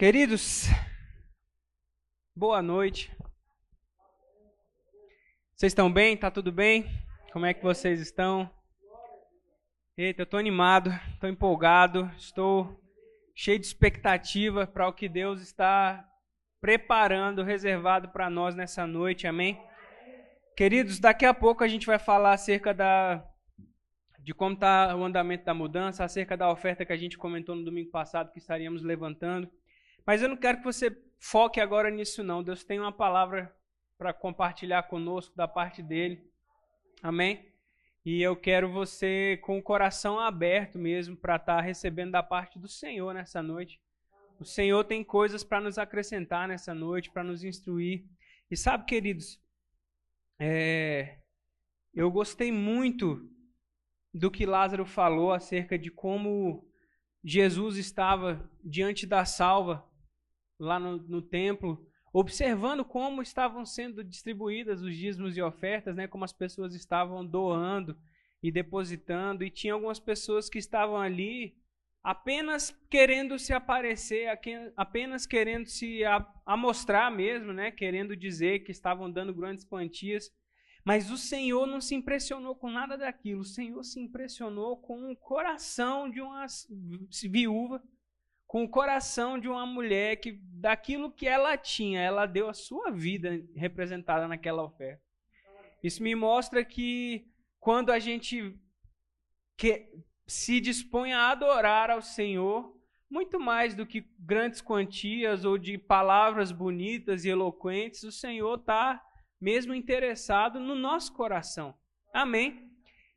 Queridos, boa noite. Vocês estão bem? Tá tudo bem? Como é que vocês estão? Eita, eu estou animado, estou empolgado, estou cheio de expectativa para o que Deus está preparando, reservado para nós nessa noite, amém? Queridos, daqui a pouco a gente vai falar acerca da, de como está o andamento da mudança, acerca da oferta que a gente comentou no domingo passado que estaríamos levantando. Mas eu não quero que você foque agora nisso, não. Deus tem uma palavra para compartilhar conosco da parte dele. Amém? E eu quero você com o coração aberto mesmo para estar tá recebendo da parte do Senhor nessa noite. O Senhor tem coisas para nos acrescentar nessa noite, para nos instruir. E sabe, queridos, é, eu gostei muito do que Lázaro falou acerca de como Jesus estava diante da salva lá no, no templo, observando como estavam sendo distribuídas os dízimos e ofertas, né, como as pessoas estavam doando e depositando, e tinha algumas pessoas que estavam ali apenas querendo se aparecer, apenas querendo se amostrar mesmo, né, querendo dizer que estavam dando grandes quantias. Mas o Senhor não se impressionou com nada daquilo. O Senhor se impressionou com o coração de uma viúva com o coração de uma mulher que, daquilo que ela tinha, ela deu a sua vida representada naquela oferta. Isso me mostra que quando a gente que, se dispõe a adorar ao Senhor, muito mais do que grandes quantias ou de palavras bonitas e eloquentes, o Senhor está mesmo interessado no nosso coração. Amém?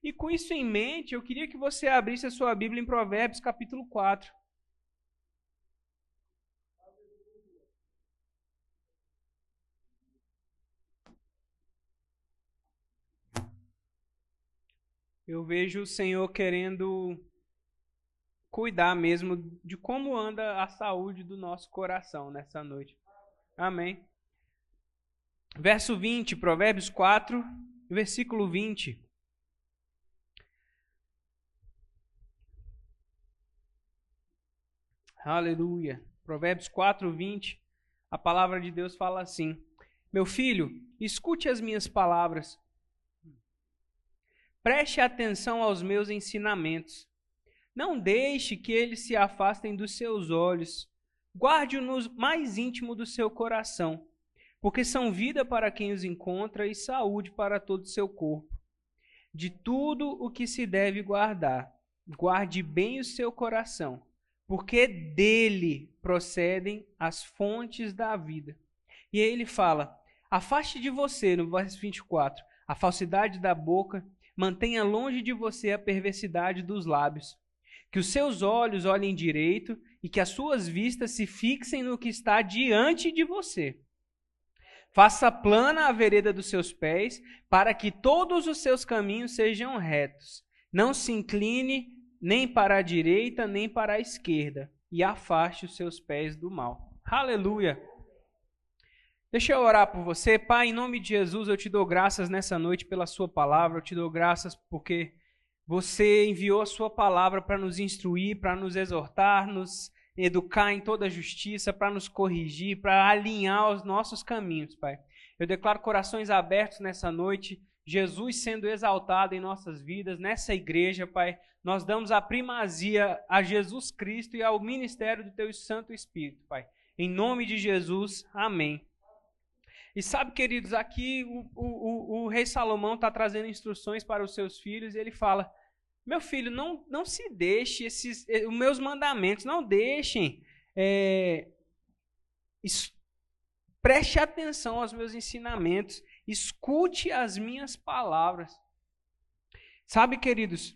E com isso em mente, eu queria que você abrisse a sua Bíblia em Provérbios capítulo 4. Eu vejo o Senhor querendo cuidar mesmo de como anda a saúde do nosso coração nessa noite. Amém. Verso 20, Provérbios 4, versículo 20. Aleluia. Provérbios 4, 20. A palavra de Deus fala assim: Meu filho, escute as minhas palavras Preste atenção aos meus ensinamentos. Não deixe que eles se afastem dos seus olhos. Guarde-o no mais íntimo do seu coração, porque são vida para quem os encontra e saúde para todo o seu corpo. De tudo o que se deve guardar, guarde bem o seu coração, porque dele procedem as fontes da vida. E aí ele fala: afaste de você, no verso 24, a falsidade da boca mantenha longe de você a perversidade dos lábios. Que os seus olhos olhem direito e que as suas vistas se fixem no que está diante de você. Faça plana a vereda dos seus pés, para que todos os seus caminhos sejam retos. Não se incline nem para a direita, nem para a esquerda, e afaste os seus pés do mal. Aleluia! Deixa eu orar por você. Pai, em nome de Jesus, eu te dou graças nessa noite pela Sua palavra. Eu te dou graças porque você enviou a Sua palavra para nos instruir, para nos exortar, nos educar em toda justiça, para nos corrigir, para alinhar os nossos caminhos, Pai. Eu declaro corações abertos nessa noite, Jesus sendo exaltado em nossas vidas, nessa igreja, Pai. Nós damos a primazia a Jesus Cristo e ao ministério do Teu Santo Espírito, Pai. Em nome de Jesus, amém. E sabe, queridos, aqui o, o, o, rei Salomão está trazendo instruções para os seus filhos e ele fala: Meu filho, não, não se deixe esses, eh, os meus mandamentos, não deixem. É, es, preste atenção aos meus ensinamentos, escute as minhas palavras. Sabe, queridos,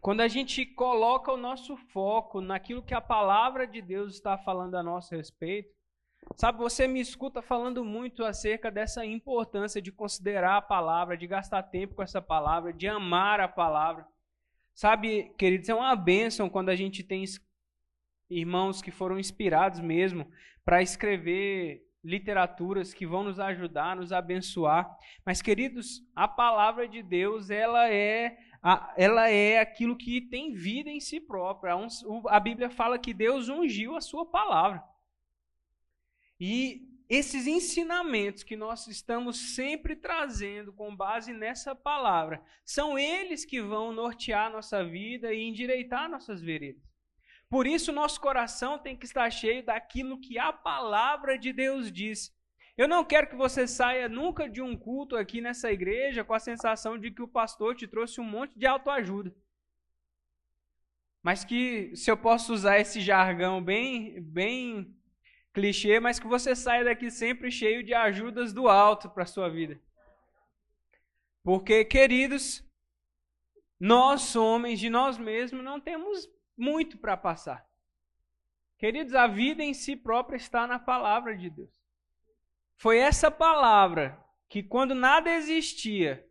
quando a gente coloca o nosso foco naquilo que a palavra de Deus está falando a nosso respeito, Sabe, você me escuta falando muito acerca dessa importância de considerar a palavra, de gastar tempo com essa palavra, de amar a palavra. Sabe, queridos, é uma bênção quando a gente tem irmãos que foram inspirados mesmo para escrever literaturas que vão nos ajudar, nos abençoar. Mas, queridos, a palavra de Deus, ela é ela é aquilo que tem vida em si própria. A Bíblia fala que Deus ungiu a sua palavra. E esses ensinamentos que nós estamos sempre trazendo com base nessa palavra, são eles que vão nortear nossa vida e endireitar nossas veredas. Por isso, nosso coração tem que estar cheio daquilo que a palavra de Deus diz. Eu não quero que você saia nunca de um culto aqui nessa igreja com a sensação de que o pastor te trouxe um monte de autoajuda. Mas que, se eu posso usar esse jargão bem, bem clichê, mas que você saia daqui sempre cheio de ajudas do alto para a sua vida. Porque, queridos, nós, homens, de nós mesmos, não temos muito para passar. Queridos, a vida em si própria está na palavra de Deus. Foi essa palavra que, quando nada existia,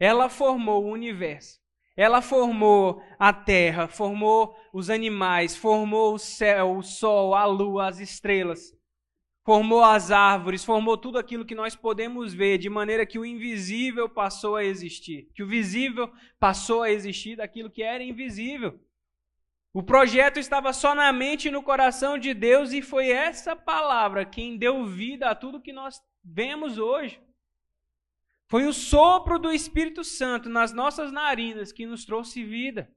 ela formou o universo. Ela formou a terra, formou os animais, formou o céu, o sol, a lua, as estrelas, formou as árvores, formou tudo aquilo que nós podemos ver, de maneira que o invisível passou a existir, que o visível passou a existir daquilo que era invisível. O projeto estava só na mente e no coração de Deus, e foi essa palavra quem deu vida a tudo que nós vemos hoje. Foi o sopro do Espírito Santo nas nossas narinas que nos trouxe vida.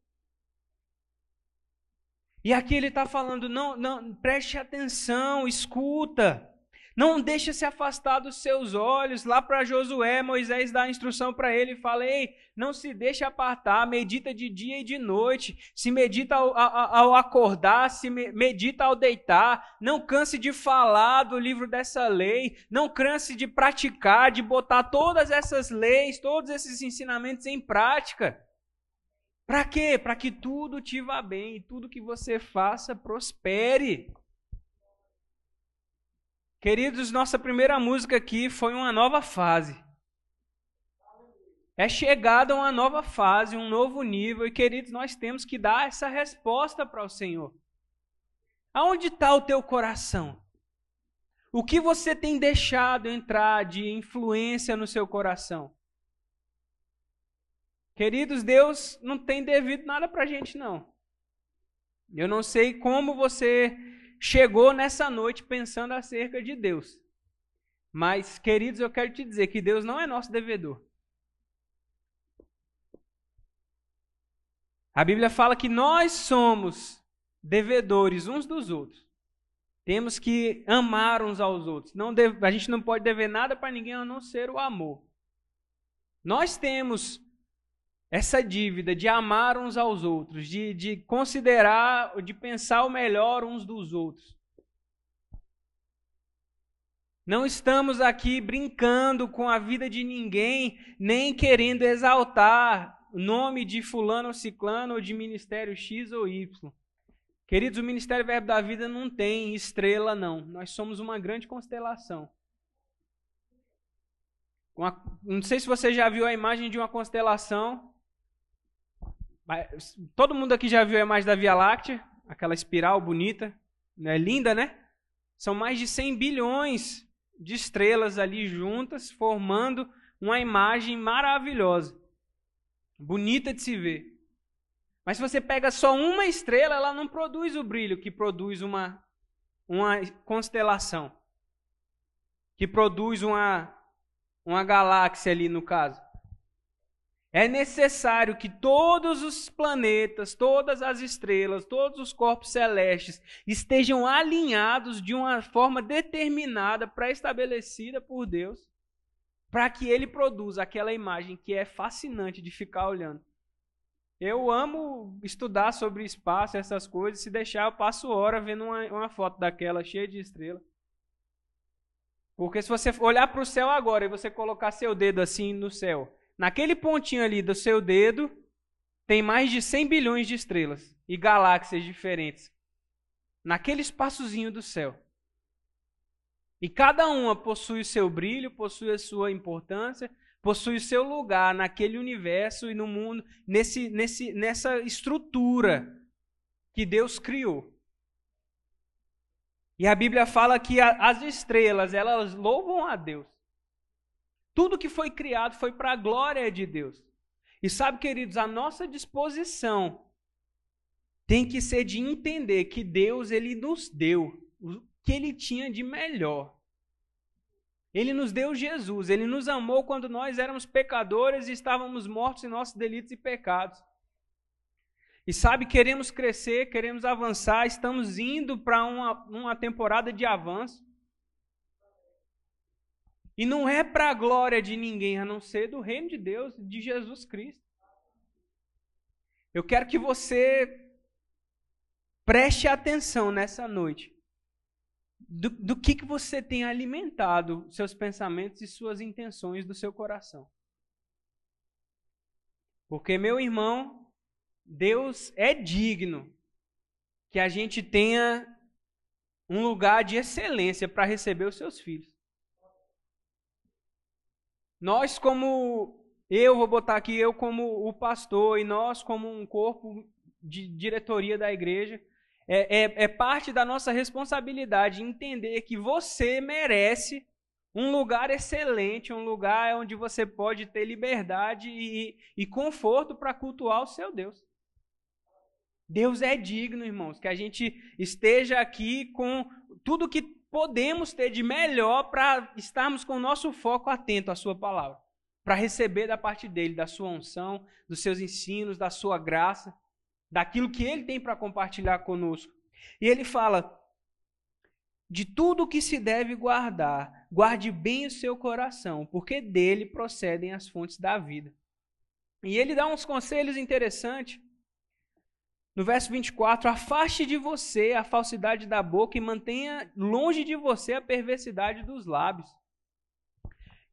E aqui ele está falando: não, não, preste atenção, escuta. Não deixa se afastar dos seus olhos. Lá para Josué, Moisés dá a instrução para ele e fala: Ei, não se deixe apartar, medita de dia e de noite. Se medita ao, ao, ao acordar, se medita ao deitar. Não canse de falar do livro dessa lei. Não canse de praticar, de botar todas essas leis, todos esses ensinamentos em prática. Para quê? Para que tudo te vá bem e tudo que você faça prospere. Queridos, nossa primeira música aqui foi uma nova fase. É chegada uma nova fase, um novo nível, e queridos, nós temos que dar essa resposta para o Senhor. Aonde está o teu coração? O que você tem deixado entrar de influência no seu coração? Queridos, Deus não tem devido nada para a gente, não. Eu não sei como você chegou nessa noite pensando acerca de Deus. Mas, queridos, eu quero te dizer que Deus não é nosso devedor. A Bíblia fala que nós somos devedores uns dos outros. Temos que amar uns aos outros. Deve, a gente não pode dever nada para ninguém a não ser o amor. Nós temos essa dívida de amar uns aos outros, de, de considerar, de pensar o melhor uns dos outros. Não estamos aqui brincando com a vida de ninguém, nem querendo exaltar o nome de fulano ou ciclano ou de ministério X ou Y. Queridos, o Ministério Verbo da Vida não tem estrela, não. Nós somos uma grande constelação. Uma, não sei se você já viu a imagem de uma constelação. Todo mundo aqui já viu a imagem da Via Láctea, aquela espiral bonita, é linda, né? São mais de 100 bilhões de estrelas ali juntas, formando uma imagem maravilhosa, bonita de se ver. Mas se você pega só uma estrela, ela não produz o brilho que produz uma, uma constelação, que produz uma, uma galáxia ali no caso. É necessário que todos os planetas, todas as estrelas, todos os corpos celestes estejam alinhados de uma forma determinada, pré-estabelecida por Deus, para que ele produza aquela imagem que é fascinante de ficar olhando. Eu amo estudar sobre espaço, essas coisas. Se deixar, eu passo hora vendo uma, uma foto daquela cheia de estrelas. Porque se você olhar para o céu agora e você colocar seu dedo assim no céu, Naquele pontinho ali do seu dedo, tem mais de 100 bilhões de estrelas e galáxias diferentes. Naquele espaçozinho do céu. E cada uma possui o seu brilho, possui a sua importância, possui o seu lugar naquele universo e no mundo, nesse, nesse, nessa estrutura que Deus criou. E a Bíblia fala que as estrelas, elas louvam a Deus. Tudo que foi criado foi para a glória de Deus. E sabe, queridos, a nossa disposição tem que ser de entender que Deus ele nos deu o que ele tinha de melhor. Ele nos deu Jesus, ele nos amou quando nós éramos pecadores e estávamos mortos em nossos delitos e pecados. E sabe, queremos crescer, queremos avançar, estamos indo para uma, uma temporada de avanço. E não é para a glória de ninguém, a não ser do reino de Deus, de Jesus Cristo. Eu quero que você preste atenção nessa noite. Do, do que, que você tem alimentado seus pensamentos e suas intenções do seu coração. Porque, meu irmão, Deus é digno que a gente tenha um lugar de excelência para receber os seus filhos. Nós, como eu vou botar aqui, eu como o pastor, e nós, como um corpo de diretoria da igreja, é, é, é parte da nossa responsabilidade entender que você merece um lugar excelente, um lugar onde você pode ter liberdade e, e conforto para cultuar o seu Deus. Deus é digno, irmãos, que a gente esteja aqui com tudo que podemos ter de melhor para estarmos com o nosso foco atento à Sua palavra, para receber da parte dele, da Sua unção, dos seus ensinos, da Sua graça, daquilo que Ele tem para compartilhar conosco. E ele fala: de tudo que se deve guardar, guarde bem o seu coração, porque dele procedem as fontes da vida. E ele dá uns conselhos interessantes. No verso 24, afaste de você a falsidade da boca e mantenha longe de você a perversidade dos lábios.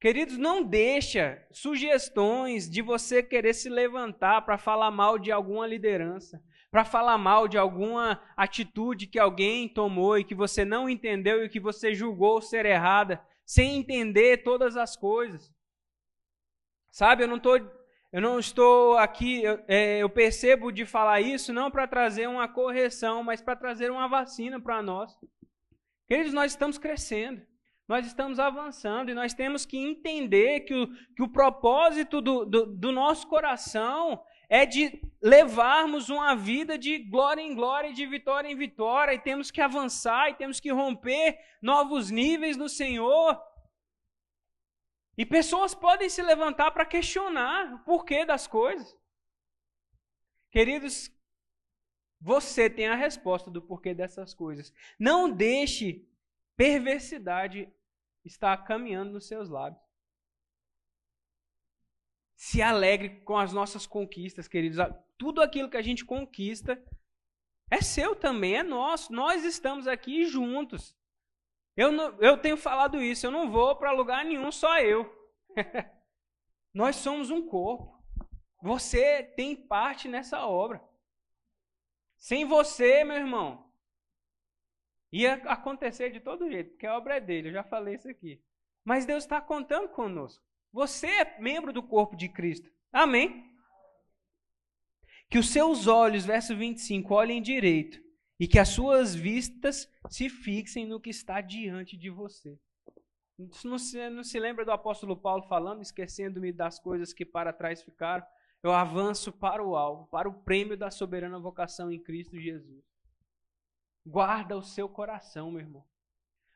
Queridos, não deixa sugestões de você querer se levantar para falar mal de alguma liderança, para falar mal de alguma atitude que alguém tomou e que você não entendeu e que você julgou ser errada, sem entender todas as coisas. Sabe, eu não estou eu não estou aqui, eu, é, eu percebo de falar isso não para trazer uma correção, mas para trazer uma vacina para nós. Queridos, nós estamos crescendo, nós estamos avançando e nós temos que entender que o, que o propósito do, do, do nosso coração é de levarmos uma vida de glória em glória e de vitória em vitória, e temos que avançar e temos que romper novos níveis no Senhor. E pessoas podem se levantar para questionar o porquê das coisas. Queridos, você tem a resposta do porquê dessas coisas. Não deixe perversidade estar caminhando nos seus lábios. Se alegre com as nossas conquistas, queridos. Tudo aquilo que a gente conquista é seu também, é nosso. Nós estamos aqui juntos. Eu, não, eu tenho falado isso, eu não vou para lugar nenhum, só eu. Nós somos um corpo. Você tem parte nessa obra. Sem você, meu irmão, ia acontecer de todo jeito, porque a obra é dele, eu já falei isso aqui. Mas Deus está contando conosco. Você é membro do corpo de Cristo. Amém? Que os seus olhos, verso 25, olhem direito e que as suas vistas se fixem no que está diante de você. Não se, não se lembra do apóstolo Paulo falando, esquecendo-me das coisas que para trás ficaram? Eu avanço para o alvo, para o prêmio da soberana vocação em Cristo Jesus. Guarda o seu coração, meu irmão.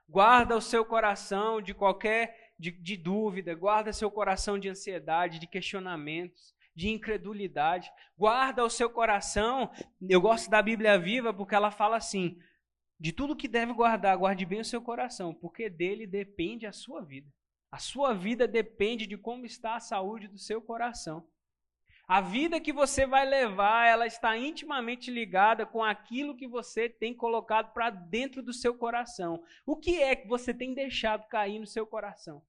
Guarda o seu coração de qualquer de, de dúvida, guarda seu coração de ansiedade, de questionamentos de incredulidade. Guarda o seu coração. Eu gosto da Bíblia viva porque ela fala assim: de tudo que deve guardar, guarde bem o seu coração, porque dele depende a sua vida. A sua vida depende de como está a saúde do seu coração. A vida que você vai levar, ela está intimamente ligada com aquilo que você tem colocado para dentro do seu coração. O que é que você tem deixado cair no seu coração?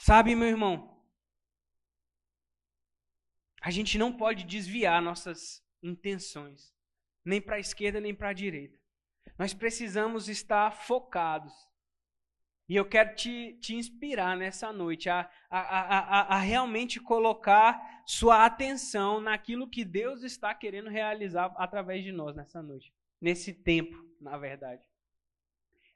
Sabe, meu irmão? A gente não pode desviar nossas intenções, nem para a esquerda nem para a direita. Nós precisamos estar focados. E eu quero te, te inspirar nessa noite a, a, a, a, realmente colocar sua atenção naquilo que Deus está querendo realizar através de nós nessa noite. Nesse tempo, na verdade.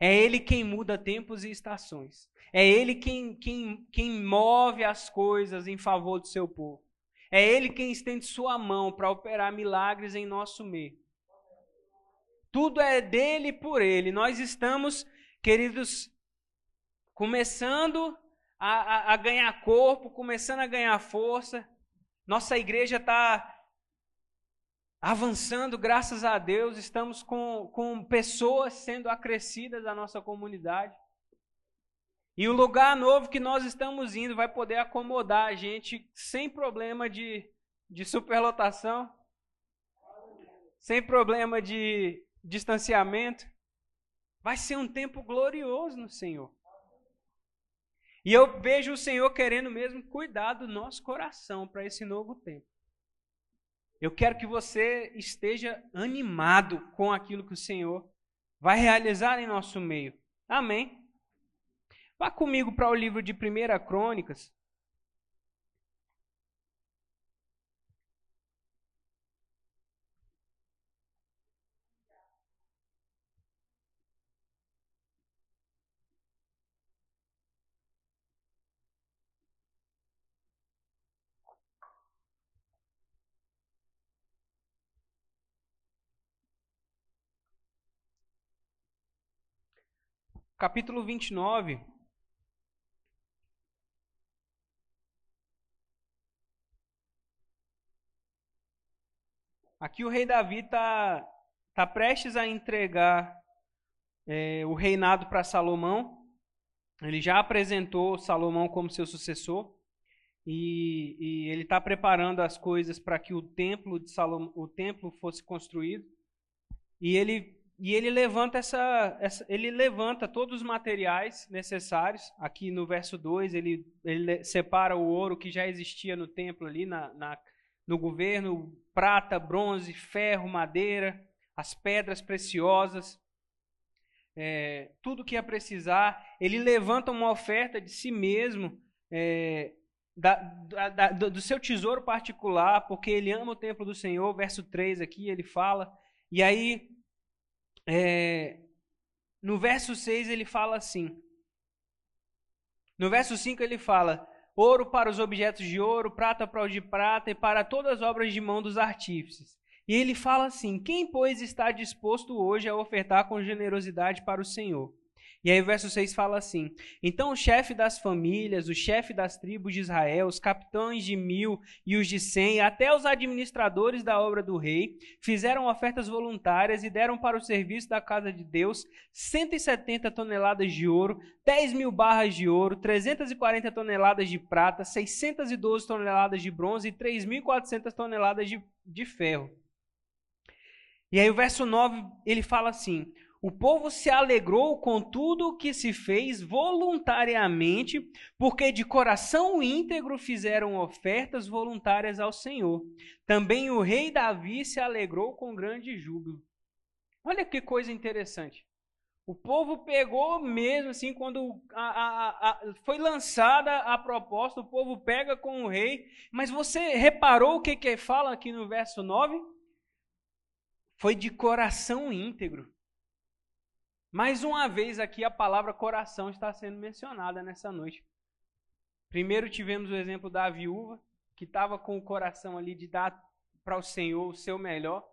É Ele quem muda tempos e estações. É Ele quem, quem, quem move as coisas em favor do seu povo. É Ele quem estende sua mão para operar milagres em nosso meio. Tudo é dele por ele. Nós estamos, queridos, começando a, a, a ganhar corpo, começando a ganhar força. Nossa igreja está avançando, graças a Deus. Estamos com, com pessoas sendo acrescidas da nossa comunidade. E o lugar novo que nós estamos indo vai poder acomodar a gente sem problema de, de superlotação, sem problema de distanciamento. Vai ser um tempo glorioso no Senhor. E eu vejo o Senhor querendo mesmo cuidar do nosso coração para esse novo tempo. Eu quero que você esteja animado com aquilo que o Senhor vai realizar em nosso meio. Amém. Vá comigo para o livro de 1 Crônicas. Capítulo 29. Aqui o rei Davi está tá prestes a entregar é, o reinado para Salomão. Ele já apresentou Salomão como seu sucessor e, e ele está preparando as coisas para que o templo de Salomão, o templo fosse construído. E ele e ele levanta essa, essa, ele levanta todos os materiais necessários. Aqui no verso 2, ele, ele separa o ouro que já existia no templo ali na, na no governo, prata, bronze, ferro, madeira, as pedras preciosas, é, tudo que ia precisar. Ele levanta uma oferta de si mesmo, é, da, da, do seu tesouro particular, porque ele ama o templo do Senhor. Verso 3 aqui ele fala. E aí, é, no verso 6 ele fala assim. No verso 5 ele fala: ouro para os objetos de ouro, prata para os de prata e para todas as obras de mão dos artífices. E ele fala assim: Quem, pois, está disposto hoje a ofertar com generosidade para o Senhor? E aí o verso 6 fala assim: Então o chefe das famílias, o chefe das tribos de Israel, os capitães de mil e os de cem, até os administradores da obra do rei, fizeram ofertas voluntárias e deram para o serviço da casa de Deus 170 toneladas de ouro, 10 mil barras de ouro, 340 toneladas de prata, 612 toneladas de bronze e 3.400 toneladas de, de ferro. E aí o verso 9 ele fala assim: o povo se alegrou com tudo o que se fez voluntariamente, porque de coração íntegro fizeram ofertas voluntárias ao Senhor. Também o rei Davi se alegrou com grande júbilo. Olha que coisa interessante. O povo pegou mesmo assim, quando a, a, a, foi lançada a proposta, o povo pega com o rei. Mas você reparou o que, que fala aqui no verso 9? Foi de coração íntegro. Mais uma vez aqui a palavra coração está sendo mencionada nessa noite. Primeiro tivemos o exemplo da viúva, que estava com o coração ali de dar para o Senhor o seu melhor.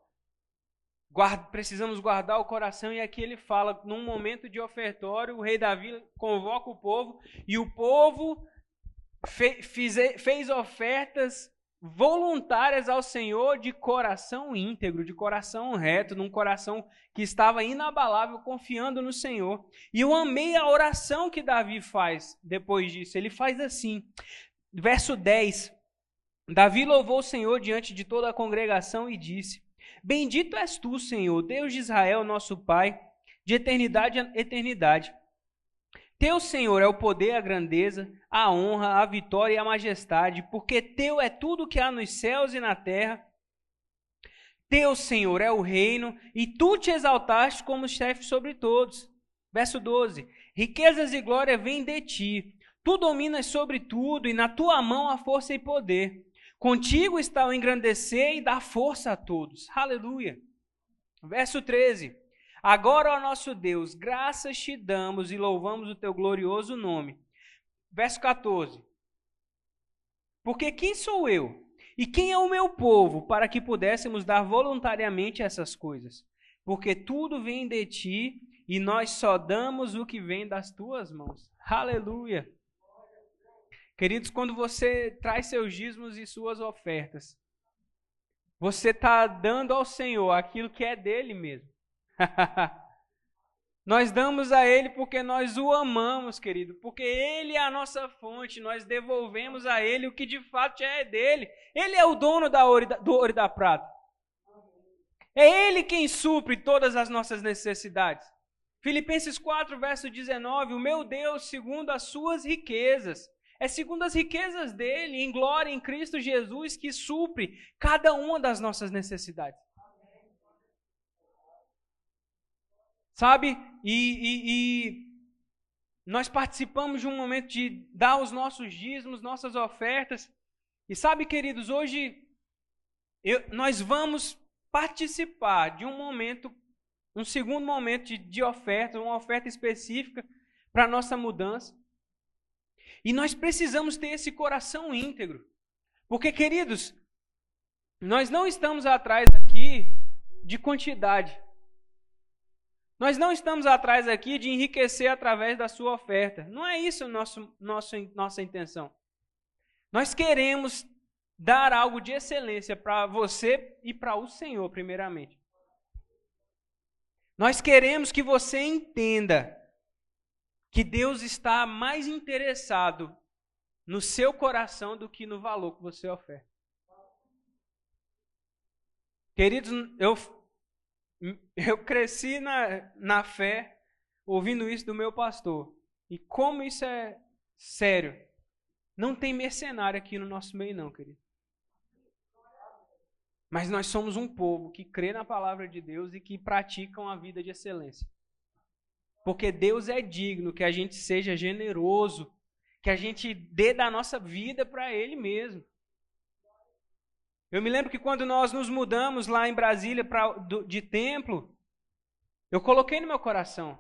Guarda, precisamos guardar o coração, e aqui ele fala: num momento de ofertório, o rei Davi convoca o povo, e o povo fe, fez ofertas voluntárias ao Senhor de coração íntegro, de coração reto, num coração que estava inabalável, confiando no Senhor. E eu amei a oração que Davi faz depois disso. Ele faz assim, verso 10. Davi louvou o Senhor diante de toda a congregação e disse: Bendito és tu, Senhor, Deus de Israel, nosso Pai, de eternidade a eternidade. Teu, Senhor, é o poder, a grandeza, a honra, a vitória e a majestade, porque teu é tudo que há nos céus e na terra. Teu, Senhor, é o reino, e tu te exaltaste como chefe sobre todos. Verso 12: Riquezas e glória vêm de ti. Tu dominas sobre tudo, e na tua mão há força e poder. Contigo está o engrandecer e dar força a todos. Aleluia. Verso 13: Agora, ó nosso Deus, graças te damos e louvamos o teu glorioso nome. Verso 14. Porque quem sou eu? E quem é o meu povo para que pudéssemos dar voluntariamente essas coisas? porque tudo vem de ti e nós só damos o que vem das tuas mãos. Aleluia. Queridos, quando você traz seus dízimos e suas ofertas, você está dando ao Senhor aquilo que é dele mesmo. nós damos a Ele porque nós o amamos, querido, porque Ele é a nossa fonte, nós devolvemos a Ele o que de fato é dele. Ele é o dono da ouro, do ouro e da prata. É Ele quem supre todas as nossas necessidades. Filipenses 4, verso 19: O meu Deus, segundo as suas riquezas, é segundo as riquezas dele, em glória em Cristo Jesus, que supre cada uma das nossas necessidades. Sabe? E, e, e, nós participamos de um momento de dar os nossos dízimos, nossas ofertas. E sabe, queridos, hoje eu, nós vamos participar de um momento um segundo momento de, de oferta, uma oferta específica para a nossa mudança. E nós precisamos ter esse coração íntegro. Porque, queridos, nós não estamos atrás aqui de quantidade. Nós não estamos atrás aqui de enriquecer através da sua oferta. Não é isso nosso, nosso, nossa intenção. Nós queremos dar algo de excelência para você e para o Senhor, primeiramente. Nós queremos que você entenda que Deus está mais interessado no seu coração do que no valor que você oferta. Queridos, eu, eu cresci na, na fé ouvindo isso do meu pastor. E como isso é sério. Não tem mercenário aqui no nosso meio, não, querido. Mas nós somos um povo que crê na palavra de Deus e que pratica uma vida de excelência. Porque Deus é digno que a gente seja generoso, que a gente dê da nossa vida para Ele mesmo. Eu me lembro que quando nós nos mudamos lá em Brasília pra, do, de templo, eu coloquei no meu coração.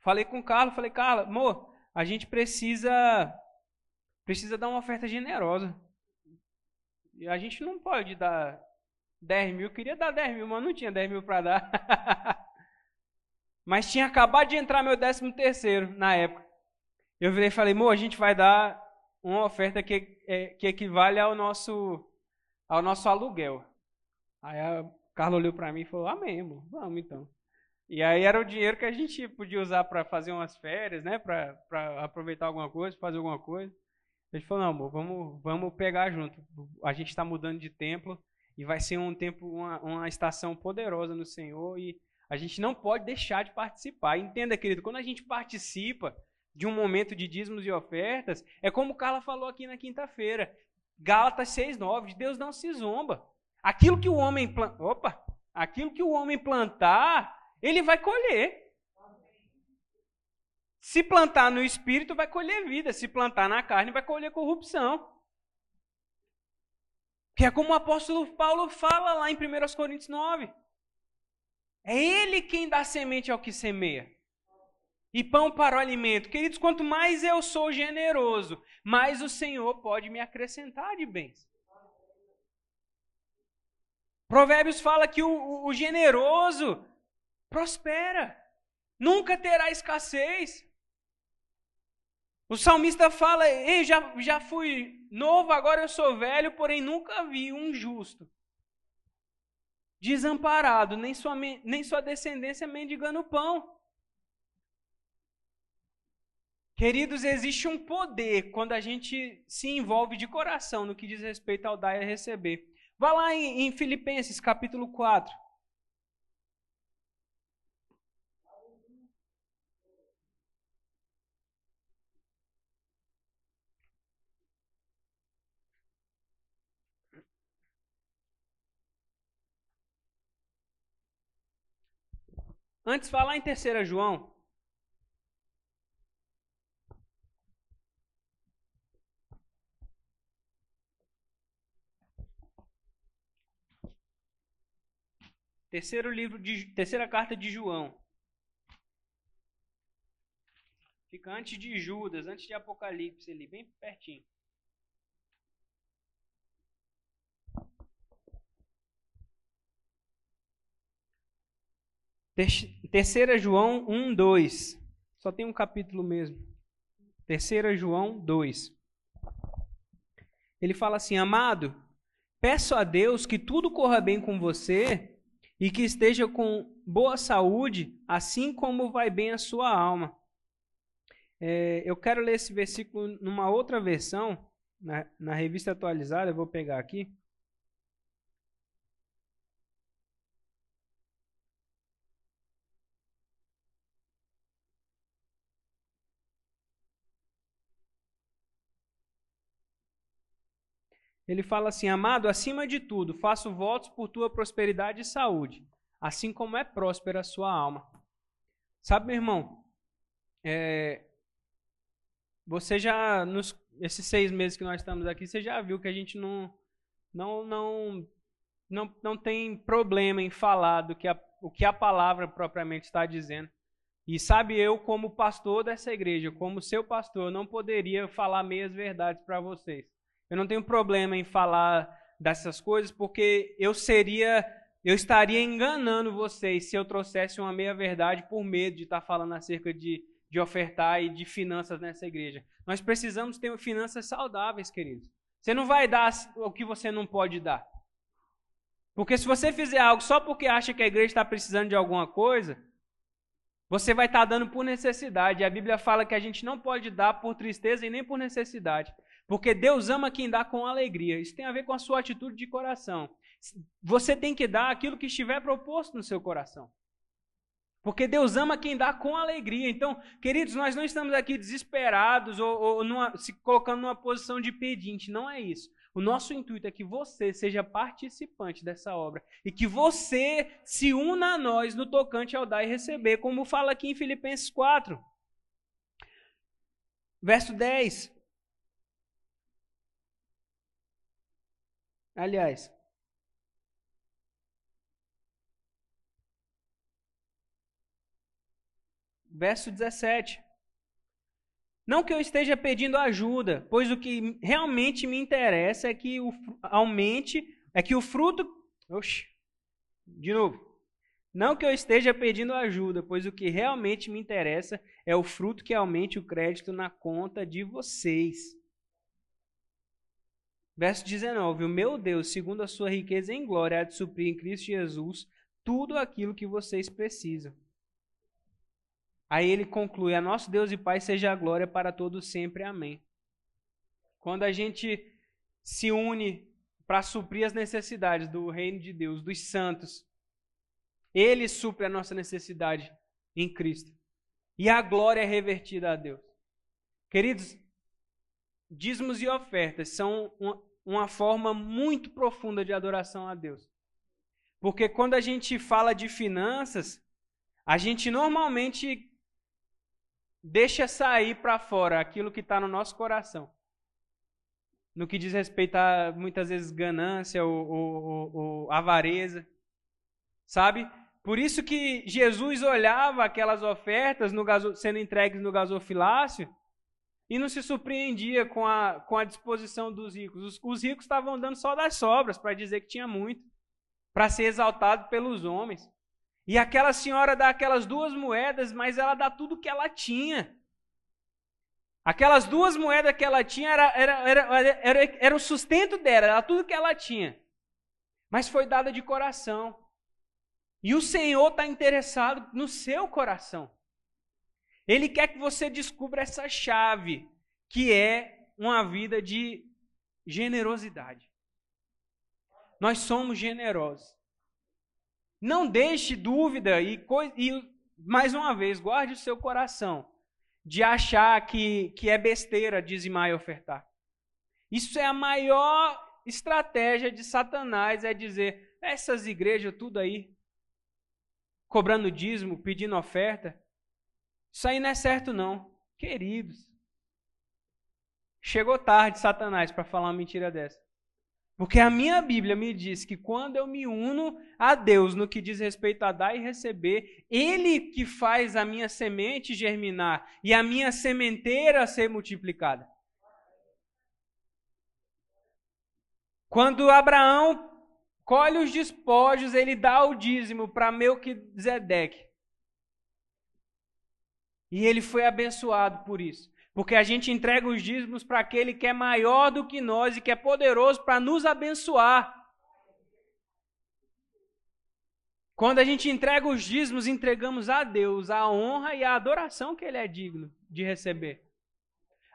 Falei com o Carlos, falei, Carlos, amor, a gente precisa precisa dar uma oferta generosa. E a gente não pode dar 10 mil, queria dar 10 mil, mas não tinha 10 mil para dar. mas tinha acabado de entrar meu 13 terceiro na época. Eu virei e falei, amor, a gente vai dar uma oferta que, é, que equivale ao nosso, ao nosso aluguel. Aí a Carla olhou para mim e falou, amém, amor, vamos então. E aí era o dinheiro que a gente podia usar para fazer umas férias, né? Para aproveitar alguma coisa, fazer alguma coisa. Ele falou, não, amor, vamos, vamos pegar junto. A gente está mudando de templo e vai ser um tempo, uma, uma estação poderosa no Senhor e a gente não pode deixar de participar. Entenda, querido, quando a gente participa de um momento de dízimos e ofertas, é como o Carla falou aqui na quinta-feira. Gálatas 6:9, Deus não se zomba. Aquilo que o homem planta, opa, aquilo que o homem plantar, ele vai colher. Se plantar no espírito, vai colher vida. Se plantar na carne, vai colher corrupção. Que é como o apóstolo Paulo fala lá em 1 Coríntios 9. É ele quem dá semente ao que semeia. E pão para o alimento. Queridos, quanto mais eu sou generoso, mais o Senhor pode me acrescentar de bens. Provérbios fala que o, o generoso prospera, nunca terá escassez. O salmista fala: Ei, já, já fui novo, agora eu sou velho, porém nunca vi um justo desamparado, nem sua, nem sua descendência mendigando pão. Queridos, existe um poder quando a gente se envolve de coração no que diz respeito ao dar e receber. Vá lá em, em Filipenses capítulo 4. Antes, falar em 3 João. Terceiro livro de terceira carta de João. Fica antes de Judas, antes de Apocalipse ali, bem pertinho. Terceira João 1, 2. Só tem um capítulo mesmo. Terceira João 2. Ele fala assim: Amado, peço a Deus que tudo corra bem com você e que esteja com boa saúde, assim como vai bem a sua alma. É, eu quero ler esse versículo numa outra versão, na, na revista atualizada, eu vou pegar aqui. Ele fala assim: Amado, acima de tudo, faço votos por tua prosperidade e saúde, assim como é próspera a sua alma. Sabe, meu irmão, é, você já, nos, esses seis meses que nós estamos aqui, você já viu que a gente não, não, não, não, não tem problema em falar do que a, o que a palavra propriamente está dizendo. E sabe, eu, como pastor dessa igreja, como seu pastor, não poderia falar meias verdades para vocês. Eu não tenho problema em falar dessas coisas, porque eu seria, eu estaria enganando vocês se eu trouxesse uma meia verdade por medo de estar falando acerca de, de ofertar e de finanças nessa igreja. Nós precisamos ter finanças saudáveis, queridos. Você não vai dar o que você não pode dar. Porque se você fizer algo só porque acha que a igreja está precisando de alguma coisa, você vai estar dando por necessidade. A Bíblia fala que a gente não pode dar por tristeza e nem por necessidade. Porque Deus ama quem dá com alegria. Isso tem a ver com a sua atitude de coração. Você tem que dar aquilo que estiver proposto no seu coração. Porque Deus ama quem dá com alegria. Então, queridos, nós não estamos aqui desesperados ou, ou numa, se colocando numa posição de pedinte. Não é isso. O nosso intuito é que você seja participante dessa obra e que você se una a nós no tocante ao dar e receber, como fala aqui em Filipenses 4. Verso 10. Aliás, verso 17. Não que eu esteja pedindo ajuda, pois o que realmente me interessa é que o aumente, é que o fruto. Oxi, de novo. Não que eu esteja pedindo ajuda, pois o que realmente me interessa é o fruto que aumente o crédito na conta de vocês. Verso 19: O meu Deus, segundo a sua riqueza em glória, há de suprir em Cristo Jesus tudo aquilo que vocês precisam. Aí ele conclui: A nosso Deus e Pai seja a glória para todos sempre. Amém. Quando a gente se une para suprir as necessidades do reino de Deus, dos santos, ele supre a nossa necessidade em Cristo. E a glória é revertida a Deus. Queridos, dízimos e ofertas são uma forma muito profunda de adoração a Deus. Porque quando a gente fala de finanças, a gente normalmente deixa sair para fora aquilo que está no nosso coração. No que diz respeito a muitas vezes ganância ou, ou, ou avareza. Sabe? Por isso que Jesus olhava aquelas ofertas gaso, sendo entregues no gasofilácio e não se surpreendia com a, com a disposição dos ricos. Os, os ricos estavam dando só das sobras para dizer que tinha muito, para ser exaltado pelos homens. E aquela senhora dá aquelas duas moedas, mas ela dá tudo que ela tinha. Aquelas duas moedas que ela tinha era, era, era, era, era o sustento dela, era tudo que ela tinha. Mas foi dada de coração. E o Senhor está interessado no seu coração. Ele quer que você descubra essa chave, que é uma vida de generosidade. Nós somos generosos. Não deixe dúvida e, e, mais uma vez, guarde o seu coração de achar que, que é besteira dizimar e ofertar. Isso é a maior estratégia de Satanás, é dizer, essas igrejas tudo aí, cobrando dízimo, pedindo oferta, isso aí não é certo, não. Queridos, chegou tarde Satanás para falar uma mentira dessa. Porque a minha Bíblia me diz que quando eu me uno a Deus no que diz respeito a dar e receber, Ele que faz a minha semente germinar e a minha sementeira ser multiplicada. Quando Abraão colhe os despojos, ele dá o dízimo para Melquisedeque. E ele foi abençoado por isso. Porque a gente entrega os dízimos para aquele que é maior do que nós e que é poderoso para nos abençoar. Quando a gente entrega os dízimos, entregamos a Deus a honra e a adoração que Ele é digno de receber.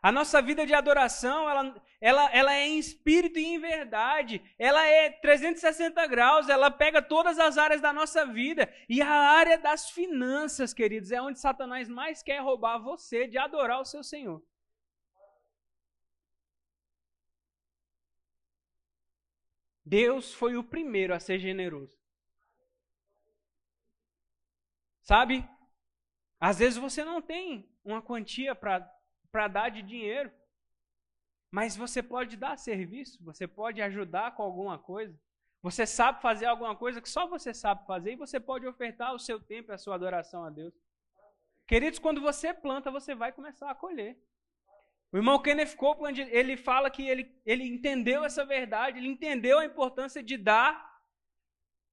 A nossa vida de adoração, ela, ela, ela é em espírito e em verdade. Ela é 360 graus, ela pega todas as áreas da nossa vida. E a área das finanças, queridos, é onde Satanás mais quer roubar você de adorar o seu Senhor. Deus foi o primeiro a ser generoso. Sabe? Às vezes você não tem uma quantia para dar de dinheiro, mas você pode dar serviço, você pode ajudar com alguma coisa. Você sabe fazer alguma coisa que só você sabe fazer e você pode ofertar o seu tempo e a sua adoração a Deus. Queridos, quando você planta, você vai começar a colher. O irmão Kenneth Copeland, ele fala que ele, ele entendeu essa verdade, ele entendeu a importância de dar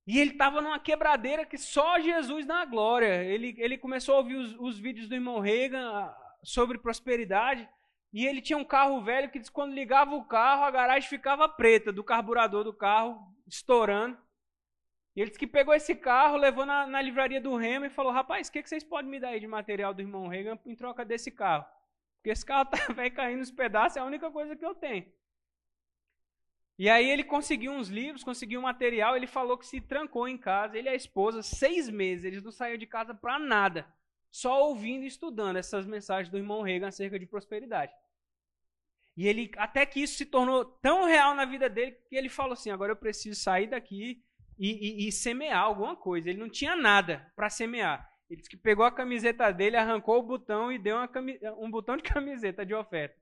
e ele estava numa quebradeira que só Jesus na glória. Ele, ele começou a ouvir os, os vídeos do irmão Reagan sobre prosperidade. E ele tinha um carro velho que diz quando ligava o carro, a garagem ficava preta do carburador do carro, estourando. E ele disse que pegou esse carro, levou na, na livraria do Remo e falou: Rapaz, o que, que vocês podem me dar aí de material do irmão Reagan em troca desse carro? Porque esse carro está caindo nos pedaços, é a única coisa que eu tenho. E aí ele conseguiu uns livros, conseguiu material, ele falou que se trancou em casa, ele e a esposa, seis meses, eles não saíram de casa para nada, só ouvindo e estudando essas mensagens do irmão Reagan acerca de prosperidade. E ele, até que isso se tornou tão real na vida dele, que ele falou assim, agora eu preciso sair daqui e, e, e semear alguma coisa. Ele não tinha nada para semear. Ele disse que pegou a camiseta dele, arrancou o botão e deu um botão de camiseta de oferta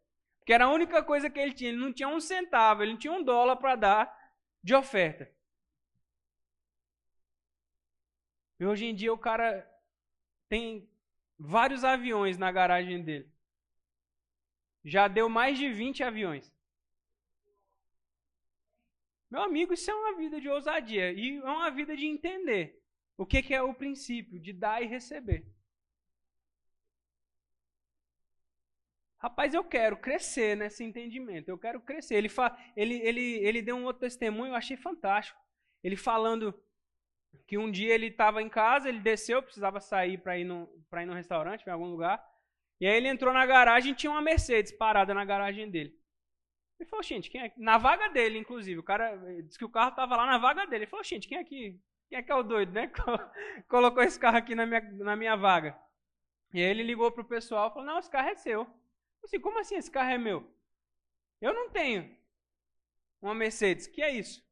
que era a única coisa que ele tinha. Ele não tinha um centavo, ele não tinha um dólar para dar de oferta. E hoje em dia o cara tem vários aviões na garagem dele. Já deu mais de 20 aviões. Meu amigo, isso é uma vida de ousadia e é uma vida de entender o que, que é o princípio de dar e receber. Rapaz, eu quero crescer nesse entendimento, eu quero crescer. Ele, fa... ele, ele, ele deu um outro testemunho, eu achei fantástico. Ele falando que um dia ele estava em casa, ele desceu, precisava sair para ir, no, ir no restaurante, em algum lugar. E aí ele entrou na garagem tinha uma Mercedes parada na garagem dele. Ele falou, gente, quem é Na vaga dele, inclusive. O cara disse que o carro estava lá na vaga dele. Ele falou, gente, quem é que, quem é, que é o doido, né? Colocou esse carro aqui na minha, na minha vaga. E aí ele ligou pro pessoal e falou, não, esse carro é seu. Assim, como assim esse carro é meu? Eu não tenho uma Mercedes. Que é isso?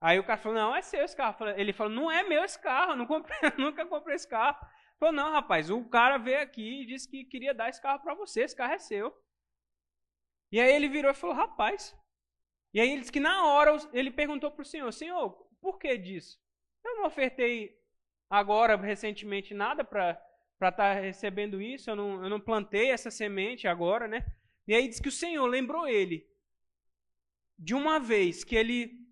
Aí o cara falou, não, é seu esse carro. Ele falou, não é meu esse carro, não comprei, nunca comprei esse carro. Ele falou, não, rapaz, o cara veio aqui e disse que queria dar esse carro para você, esse carro é seu. E aí ele virou e falou, rapaz. E aí ele disse que na hora ele perguntou para o senhor, senhor, por que disso? Eu não ofertei agora, recentemente, nada para estar tá recebendo isso, eu não, eu não plantei essa semente agora, né? E aí diz que o Senhor lembrou ele de uma vez que ele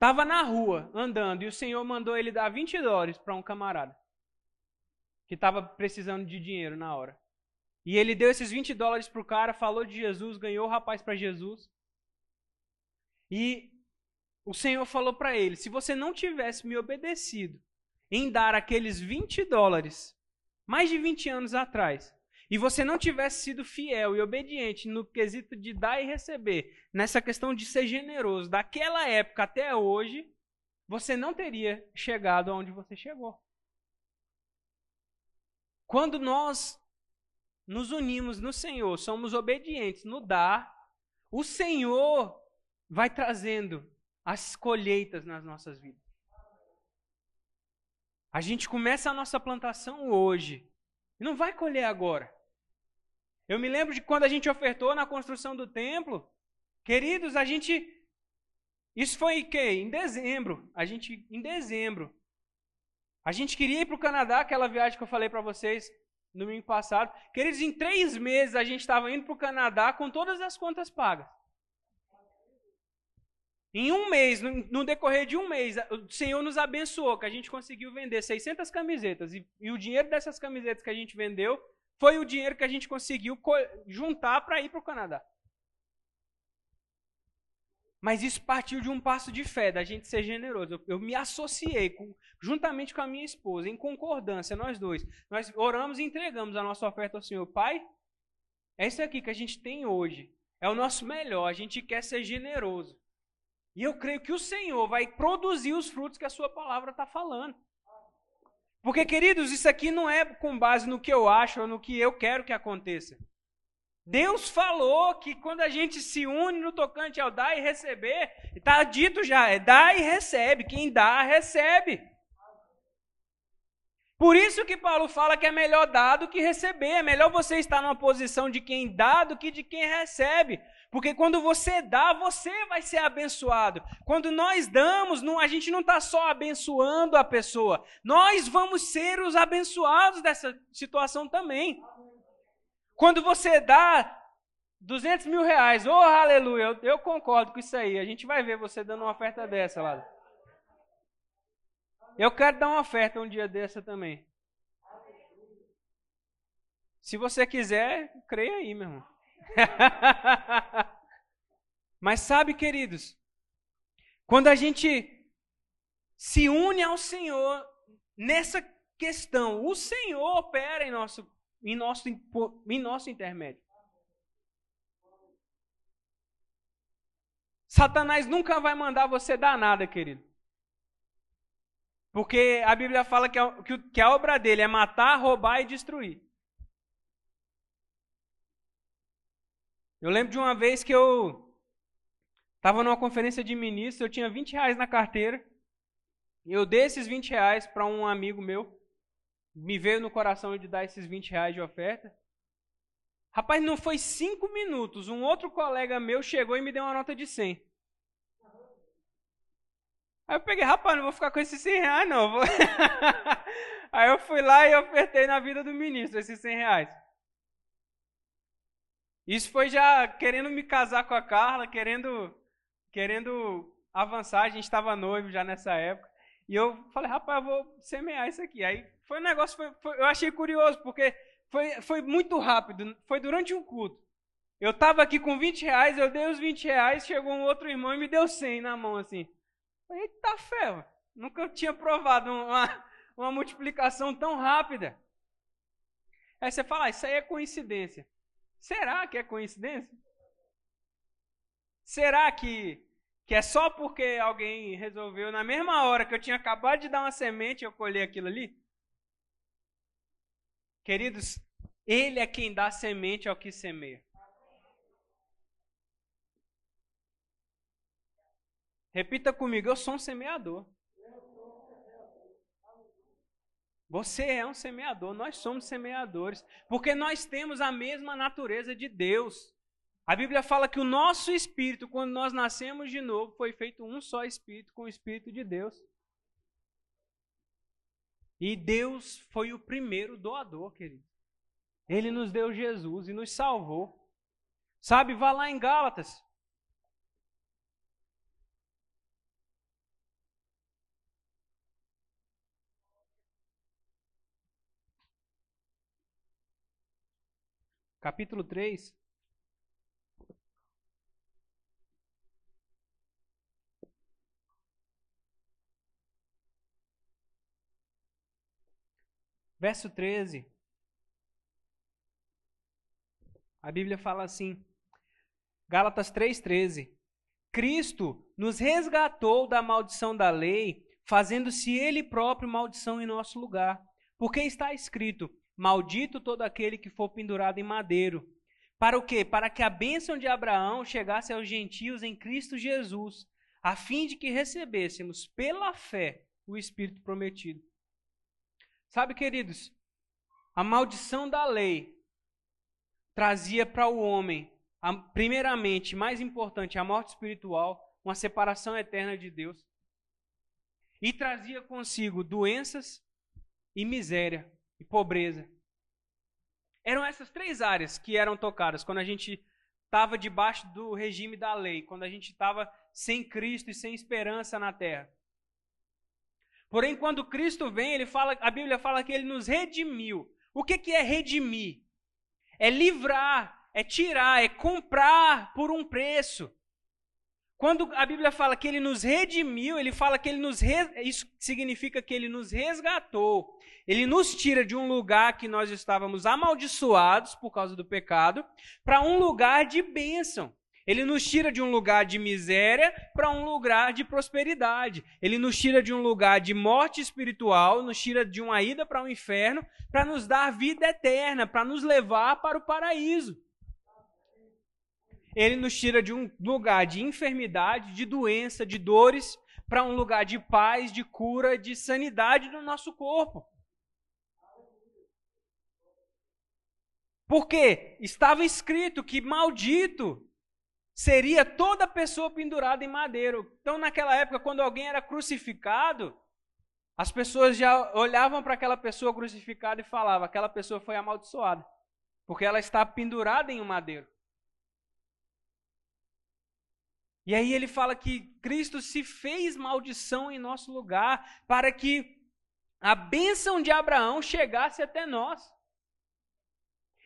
estava na rua andando e o Senhor mandou ele dar 20 dólares para um camarada que estava precisando de dinheiro na hora. E ele deu esses 20 dólares para o cara, falou de Jesus, ganhou o rapaz para Jesus. E o Senhor falou para ele: se você não tivesse me obedecido em dar aqueles 20 dólares mais de 20 anos atrás, e você não tivesse sido fiel e obediente no quesito de dar e receber, nessa questão de ser generoso, daquela época até hoje, você não teria chegado aonde você chegou. Quando nós nos unimos no Senhor, somos obedientes no dar, o Senhor vai trazendo as colheitas nas nossas vidas. A gente começa a nossa plantação hoje e não vai colher agora. Eu me lembro de quando a gente ofertou na construção do templo. Queridos, a gente. Isso foi que? Em dezembro. A gente, em dezembro. A gente queria ir para o Canadá, aquela viagem que eu falei para vocês no domingo passado. Queridos, em três meses a gente estava indo para o Canadá com todas as contas pagas. Em um mês, no, decorrer de um mês, o Senhor nos abençoou, que a gente conseguiu vender 600 camisetas. E, e o dinheiro dessas camisetas que a gente vendeu foi o dinheiro que a gente conseguiu juntar para ir para o Canadá. Mas isso partiu de um passo de fé, da gente ser generoso. Eu, eu me associei com, juntamente com a minha esposa, em concordância, nós dois. Nós oramos e entregamos a nossa oferta ao Senhor. Pai, é isso aqui que a gente tem hoje. É o nosso melhor. A gente quer ser generoso. E eu creio que o Senhor vai produzir os frutos que a sua palavra está falando. Porque, queridos, isso aqui não é com base no que eu acho ou no que eu quero que aconteça. Deus falou que quando a gente se une no tocante ao dar e receber, está dito já, é dar e recebe. Quem dá, recebe. Por isso que Paulo fala que é melhor dar do que receber. É melhor você estar numa posição de quem dá do que de quem recebe. Porque quando você dá, você vai ser abençoado. Quando nós damos, não, a gente não está só abençoando a pessoa. Nós vamos ser os abençoados dessa situação também. Quando você dá 200 mil reais, oh aleluia, eu, eu concordo com isso aí. A gente vai ver você dando uma oferta dessa lá. Eu quero dar uma oferta um dia dessa também. Se você quiser, creia aí, meu irmão. Mas sabe, queridos, quando a gente se une ao Senhor nessa questão, o Senhor opera em nosso em nosso, em nosso intermédio. Satanás nunca vai mandar você dar nada, querido. Porque a Bíblia fala que a, que a obra dele é matar, roubar e destruir. Eu lembro de uma vez que eu estava numa conferência de ministros, eu tinha 20 reais na carteira. Eu dei esses 20 reais para um amigo meu me veio no coração de dar esses 20 reais de oferta. Rapaz, não foi cinco minutos, um outro colega meu chegou e me deu uma nota de 100. Aí eu peguei, rapaz, não vou ficar com esses 100 reais não. Aí eu fui lá e ofertei na vida do ministro esses 100 reais. Isso foi já querendo me casar com a Carla, querendo, querendo avançar. A gente estava noivo já nessa época. E eu falei, rapaz, eu vou semear isso aqui. Aí foi um negócio, foi, foi, eu achei curioso, porque foi, foi muito rápido, foi durante um culto. Eu estava aqui com 20 reais, eu dei os 20 reais, chegou um outro irmão e me deu 100 na mão, assim. Eita fé, nunca tinha provado uma, uma multiplicação tão rápida. Aí você fala, ah, isso aí é coincidência. Será que é coincidência? Será que que é só porque alguém resolveu, na mesma hora que eu tinha acabado de dar uma semente, eu colher aquilo ali? Queridos, Ele é quem dá semente ao que semeia. Repita comigo, eu sou um semeador. Você é um semeador, nós somos semeadores, porque nós temos a mesma natureza de Deus. A Bíblia fala que o nosso espírito, quando nós nascemos de novo, foi feito um só espírito com o Espírito de Deus. E Deus foi o primeiro doador, querido. Ele nos deu Jesus e nos salvou. Sabe, vá lá em Gálatas. Capítulo 3. Verso 13. A Bíblia fala assim, Gálatas 3,13: Cristo nos resgatou da maldição da lei, fazendo-se Ele próprio maldição em nosso lugar. Porque está escrito: Maldito todo aquele que for pendurado em madeiro. Para o quê? Para que a bênção de Abraão chegasse aos gentios em Cristo Jesus, a fim de que recebêssemos pela fé o Espírito prometido. Sabe, queridos, a maldição da lei trazia para o homem, primeiramente, mais importante, a morte espiritual, uma separação eterna de Deus. E trazia consigo doenças e miséria e pobreza. Eram essas três áreas que eram tocadas quando a gente estava debaixo do regime da lei, quando a gente estava sem Cristo e sem esperança na terra. Porém, quando Cristo vem, ele fala, a Bíblia fala que ele nos redimiu. O que, que é redimir? É livrar, é tirar, é comprar por um preço. Quando a Bíblia fala que ele nos redimiu, ele fala que ele nos isso significa que ele nos resgatou. Ele nos tira de um lugar que nós estávamos amaldiçoados por causa do pecado para um lugar de bênção. Ele nos tira de um lugar de miséria para um lugar de prosperidade. Ele nos tira de um lugar de morte espiritual, nos tira de uma ida para o um inferno, para nos dar vida eterna, para nos levar para o paraíso. Ele nos tira de um lugar de enfermidade, de doença, de dores, para um lugar de paz, de cura, de sanidade no nosso corpo. Porque estava escrito que maldito seria toda pessoa pendurada em madeiro. Então, naquela época, quando alguém era crucificado, as pessoas já olhavam para aquela pessoa crucificada e falavam: aquela pessoa foi amaldiçoada, porque ela está pendurada em um madeiro. E aí ele fala que Cristo se fez maldição em nosso lugar para que a bênção de Abraão chegasse até nós.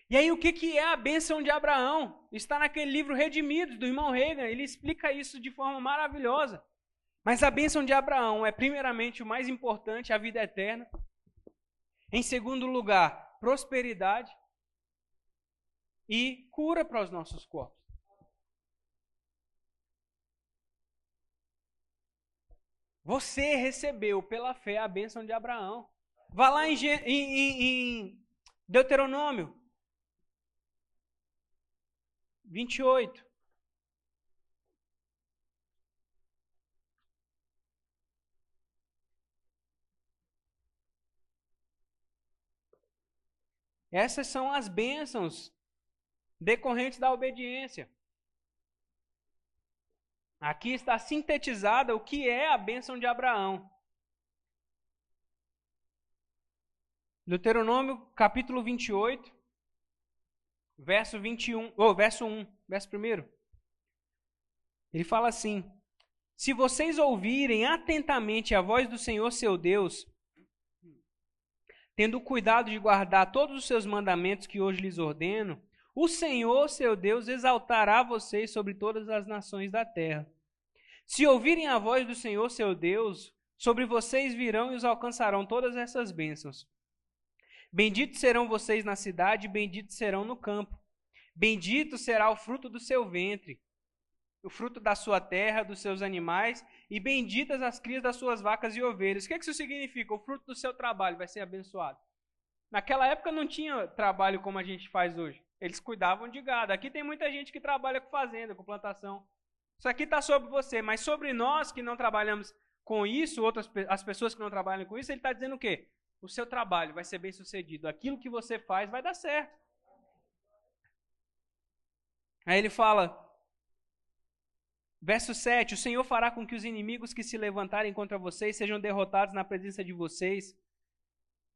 E aí, o que, que é a bênção de Abraão? Está naquele livro Redimidos, do irmão Reagan. Ele explica isso de forma maravilhosa. Mas a bênção de Abraão é, primeiramente, o mais importante, a vida eterna. Em segundo lugar, prosperidade e cura para os nossos corpos. Você recebeu pela fé a bênção de Abraão. Vá lá em, em, em Deuteronômio, 28. Essas são as bênçãos decorrentes da obediência. Aqui está sintetizada o que é a bênção de Abraão. Deuteronômio capítulo 28, verso 21, ou verso 1, verso 1. Ele fala assim: Se vocês ouvirem atentamente a voz do Senhor seu Deus, tendo cuidado de guardar todos os seus mandamentos que hoje lhes ordeno, o Senhor seu Deus exaltará vocês sobre todas as nações da terra. Se ouvirem a voz do Senhor seu Deus, sobre vocês virão e os alcançarão todas essas bênçãos. Benditos serão vocês na cidade, benditos serão no campo. Bendito será o fruto do seu ventre, o fruto da sua terra, dos seus animais, e benditas as crias das suas vacas e ovelhas. O que, é que isso significa? O fruto do seu trabalho vai ser abençoado. Naquela época não tinha trabalho como a gente faz hoje. Eles cuidavam de gado. Aqui tem muita gente que trabalha com fazenda, com plantação. Isso aqui está sobre você, mas sobre nós que não trabalhamos com isso, outras as pessoas que não trabalham com isso, ele está dizendo o quê? o seu trabalho vai ser bem sucedido, aquilo que você faz vai dar certo. Aí ele fala, verso 7: O Senhor fará com que os inimigos que se levantarem contra vocês sejam derrotados na presença de vocês.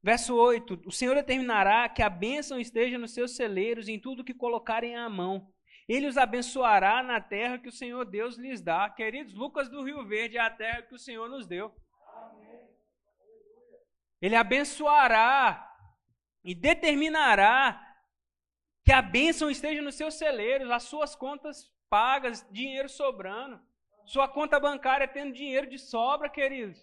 Verso 8: O Senhor determinará que a bênção esteja nos seus celeiros em tudo que colocarem à mão. Ele os abençoará na terra que o Senhor Deus lhes dá. Queridos, Lucas do Rio Verde é a terra que o Senhor nos deu. Ele abençoará e determinará que a bênção esteja nos seus celeiros, as suas contas pagas, dinheiro sobrando, sua conta bancária tendo dinheiro de sobra, queridos.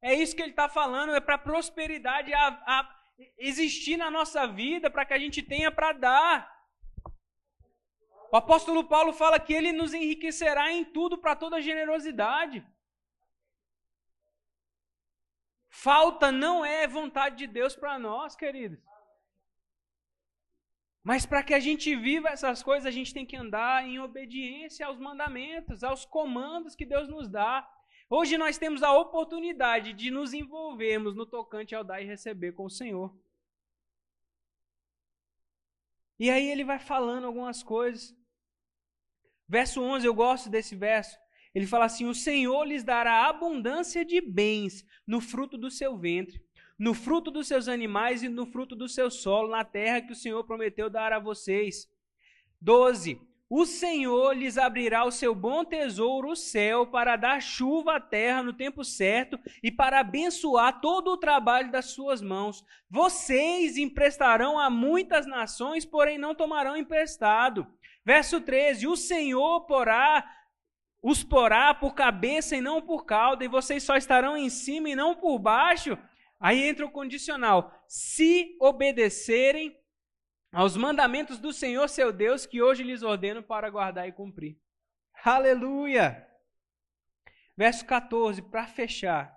É isso que ele está falando, é para a prosperidade a, a existir na nossa vida, para que a gente tenha para dar. O apóstolo Paulo fala que ele nos enriquecerá em tudo para toda generosidade. Falta não é vontade de Deus para nós, queridos. Mas para que a gente viva essas coisas, a gente tem que andar em obediência aos mandamentos, aos comandos que Deus nos dá. Hoje nós temos a oportunidade de nos envolvermos no tocante ao dar e receber com o Senhor. E aí ele vai falando algumas coisas. Verso 11, eu gosto desse verso. Ele fala assim: O Senhor lhes dará abundância de bens no fruto do seu ventre, no fruto dos seus animais e no fruto do seu solo, na terra que o Senhor prometeu dar a vocês. 12. O Senhor lhes abrirá o seu bom tesouro, o céu, para dar chuva à terra no tempo certo e para abençoar todo o trabalho das suas mãos. Vocês emprestarão a muitas nações, porém não tomarão emprestado. Verso 13: O Senhor porá os porá por cabeça e não por cauda, e vocês só estarão em cima e não por baixo. Aí entra o condicional: se obedecerem aos mandamentos do Senhor seu Deus, que hoje lhes ordeno para guardar e cumprir. Aleluia! Verso 14, para fechar.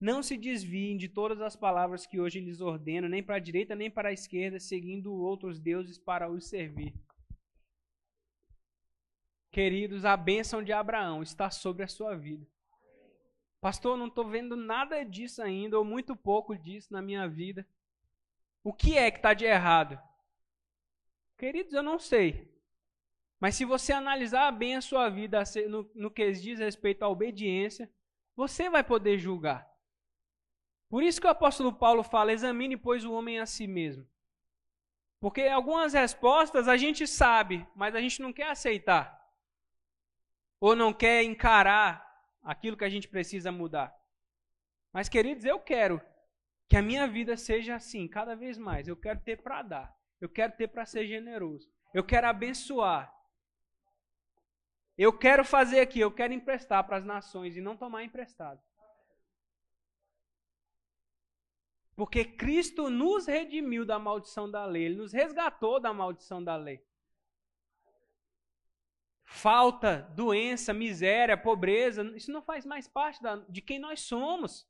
Não se desviem de todas as palavras que hoje lhes ordeno, nem para a direita nem para a esquerda, seguindo outros deuses para os servir. Queridos, a bênção de Abraão está sobre a sua vida. Pastor, não estou vendo nada disso ainda, ou muito pouco disso na minha vida. O que é que está de errado? Queridos, eu não sei. Mas se você analisar bem a sua vida no, no que diz respeito à obediência, você vai poder julgar. Por isso que o apóstolo Paulo fala: examine, pois, o homem a si mesmo. Porque algumas respostas a gente sabe, mas a gente não quer aceitar ou não quer encarar aquilo que a gente precisa mudar. Mas, queridos, eu quero que a minha vida seja assim, cada vez mais. Eu quero ter para dar. Eu quero ter para ser generoso. Eu quero abençoar. Eu quero fazer aqui, eu quero emprestar para as nações e não tomar emprestado. Porque Cristo nos redimiu da maldição da lei, Ele nos resgatou da maldição da lei falta, doença, miséria, pobreza, isso não faz mais parte da, de quem nós somos.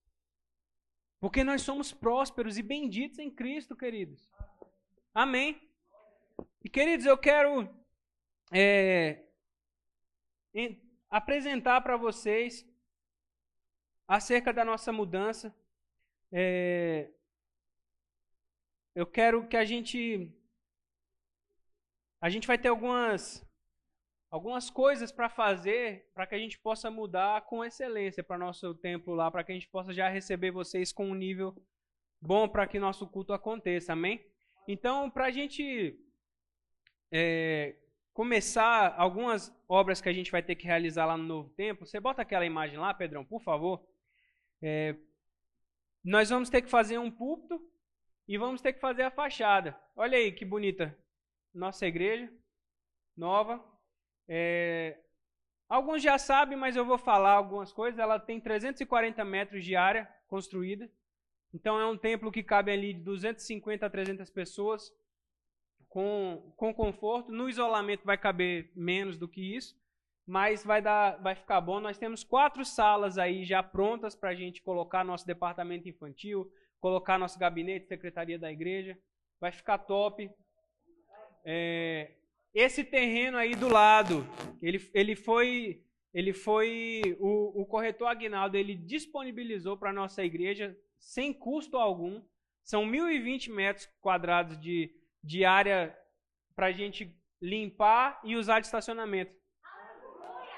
Porque nós somos prósperos e benditos em Cristo, queridos. Amém. E queridos, eu quero é, em, apresentar para vocês acerca da nossa mudança. É, eu quero que a gente a gente vai ter algumas algumas coisas para fazer para que a gente possa mudar com excelência para nosso templo lá, para que a gente possa já receber vocês com um nível bom para que nosso culto aconteça, amém? Então, para a gente é, começar algumas obras que a gente vai ter que realizar lá no novo templo, você bota aquela imagem lá, Pedrão, por favor. É, nós vamos ter que fazer um púlpito e vamos ter que fazer a fachada. Olha aí que bonita nossa igreja nova. É, alguns já sabem, mas eu vou falar algumas coisas. Ela tem 340 metros de área construída. Então é um templo que cabe ali de 250 a 300 pessoas com, com conforto. No isolamento vai caber menos do que isso, mas vai, dar, vai ficar bom. Nós temos quatro salas aí já prontas para a gente colocar nosso departamento infantil, colocar nosso gabinete, secretaria da igreja. Vai ficar top. É, esse terreno aí do lado, ele, ele foi, ele foi o, o corretor Agnaldo, ele disponibilizou para a nossa igreja sem custo algum. São 1.020 metros quadrados de, de área para a gente limpar e usar de estacionamento.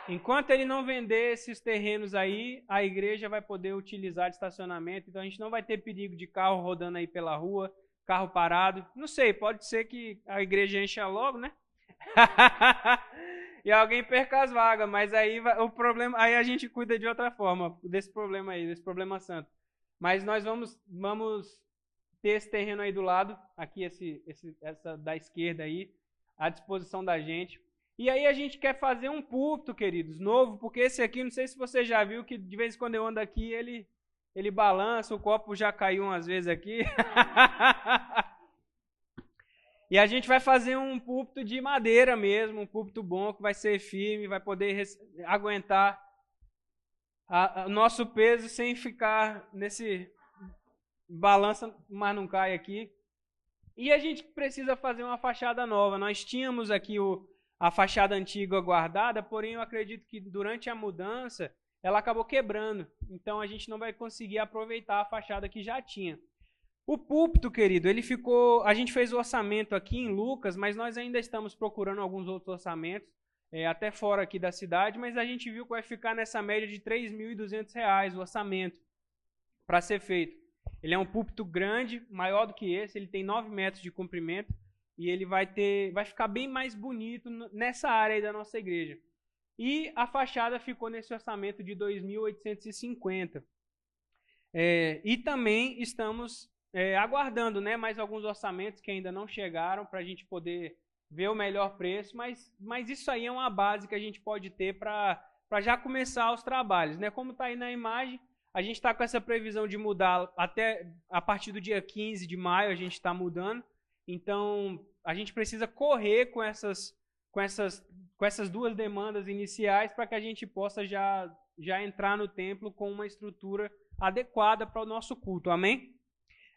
Enquanto ele não vender esses terrenos aí, a igreja vai poder utilizar de estacionamento. Então a gente não vai ter perigo de carro rodando aí pela rua, carro parado. Não sei, pode ser que a igreja encha logo, né? e alguém perca as vagas, mas aí o problema, aí a gente cuida de outra forma desse problema aí, desse problema santo. Mas nós vamos vamos ter esse terreno aí do lado, aqui esse, esse essa da esquerda aí, à disposição da gente. E aí a gente quer fazer um púlpito, queridos, novo, porque esse aqui, não sei se você já viu que de vez em quando eu ando aqui, ele ele balança, o copo já caiu umas vezes aqui. E a gente vai fazer um púlpito de madeira mesmo, um púlpito bom que vai ser firme, vai poder aguentar o nosso peso sem ficar nesse balança, mas não cai aqui. E a gente precisa fazer uma fachada nova. Nós tínhamos aqui o, a fachada antiga guardada, porém eu acredito que durante a mudança ela acabou quebrando. Então a gente não vai conseguir aproveitar a fachada que já tinha. O púlpito, querido, ele ficou. A gente fez o orçamento aqui em Lucas, mas nós ainda estamos procurando alguns outros orçamentos, é, até fora aqui da cidade, mas a gente viu que vai ficar nessa média de R$ 3.200 o orçamento para ser feito. Ele é um púlpito grande, maior do que esse, ele tem 9 metros de comprimento e ele vai ter, vai ficar bem mais bonito nessa área aí da nossa igreja. E a fachada ficou nesse orçamento de 2.850. É, e também estamos é, aguardando né, mais alguns orçamentos que ainda não chegaram para a gente poder ver o melhor preço, mas, mas isso aí é uma base que a gente pode ter para já começar os trabalhos. Né? Como está aí na imagem, a gente está com essa previsão de mudar até a partir do dia 15 de maio, a gente está mudando. Então, a gente precisa correr com essas, com essas, com essas duas demandas iniciais para que a gente possa já, já entrar no templo com uma estrutura adequada para o nosso culto. Amém?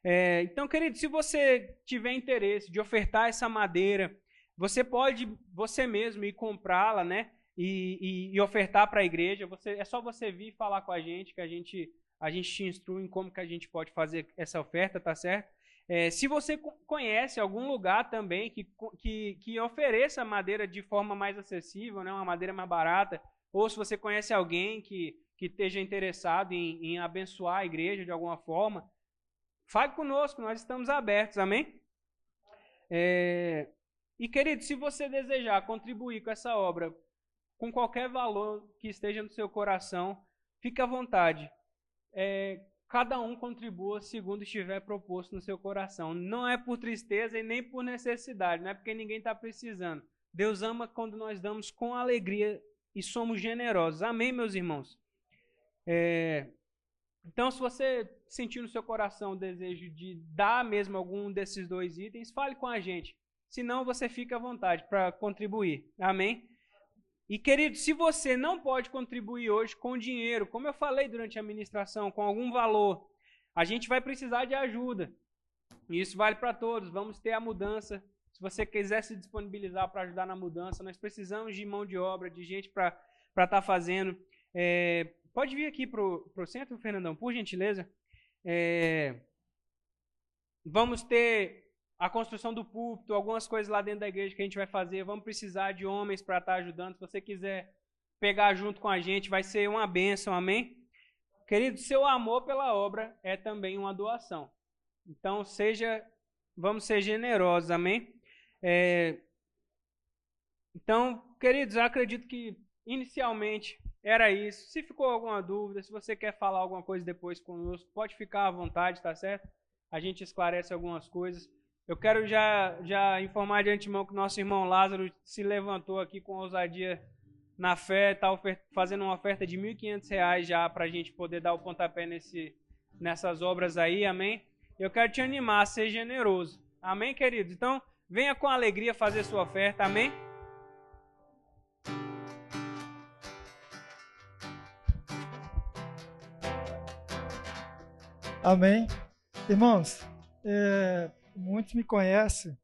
É, então, querido, se você tiver interesse de ofertar essa madeira, você pode você mesmo ir comprá-la, né? E, e, e ofertar para a igreja. Você, é só você vir falar com a gente que a gente a gente te instrui em como que a gente pode fazer essa oferta, tá certo? É, se você conhece algum lugar também que, que, que ofereça madeira de forma mais acessível, né, uma madeira mais barata, ou se você conhece alguém que, que esteja interessado em, em abençoar a igreja de alguma forma, fale conosco, nós estamos abertos, amém? É, e querido, se você desejar contribuir com essa obra, com qualquer valor que esteja no seu coração, fique à vontade. É, cada um contribua segundo estiver proposto no seu coração. Não é por tristeza e nem por necessidade, não é porque ninguém está precisando. Deus ama quando nós damos com alegria e somos generosos. Amém, meus irmãos? É, então, se você sentir no seu coração o desejo de dar mesmo algum desses dois itens, fale com a gente. Senão, você fica à vontade para contribuir. Amém? E, querido, se você não pode contribuir hoje com dinheiro, como eu falei durante a ministração, com algum valor, a gente vai precisar de ajuda. E isso vale para todos. Vamos ter a mudança. Se você quiser se disponibilizar para ajudar na mudança, nós precisamos de mão de obra, de gente para estar tá fazendo. É, pode vir aqui para o centro, Fernandão, por gentileza. É, vamos ter a construção do púlpito, algumas coisas lá dentro da igreja que a gente vai fazer. Vamos precisar de homens para estar ajudando. Se você quiser pegar junto com a gente, vai ser uma bênção, amém? Querido, seu amor pela obra é também uma doação. Então, seja, vamos ser generosos, amém? É, então, queridos, eu acredito que inicialmente era isso. Se ficou alguma dúvida, se você quer falar alguma coisa depois conosco, pode ficar à vontade, tá certo? A gente esclarece algumas coisas. Eu quero já, já informar de antemão que nosso irmão Lázaro se levantou aqui com ousadia na fé, está fazendo uma oferta de R$ 1.500 já para a gente poder dar o pontapé nesse, nessas obras aí, amém? Eu quero te animar a ser generoso, amém, queridos? Então, venha com alegria fazer sua oferta, amém? Amém. Irmãos, é, muitos me conhecem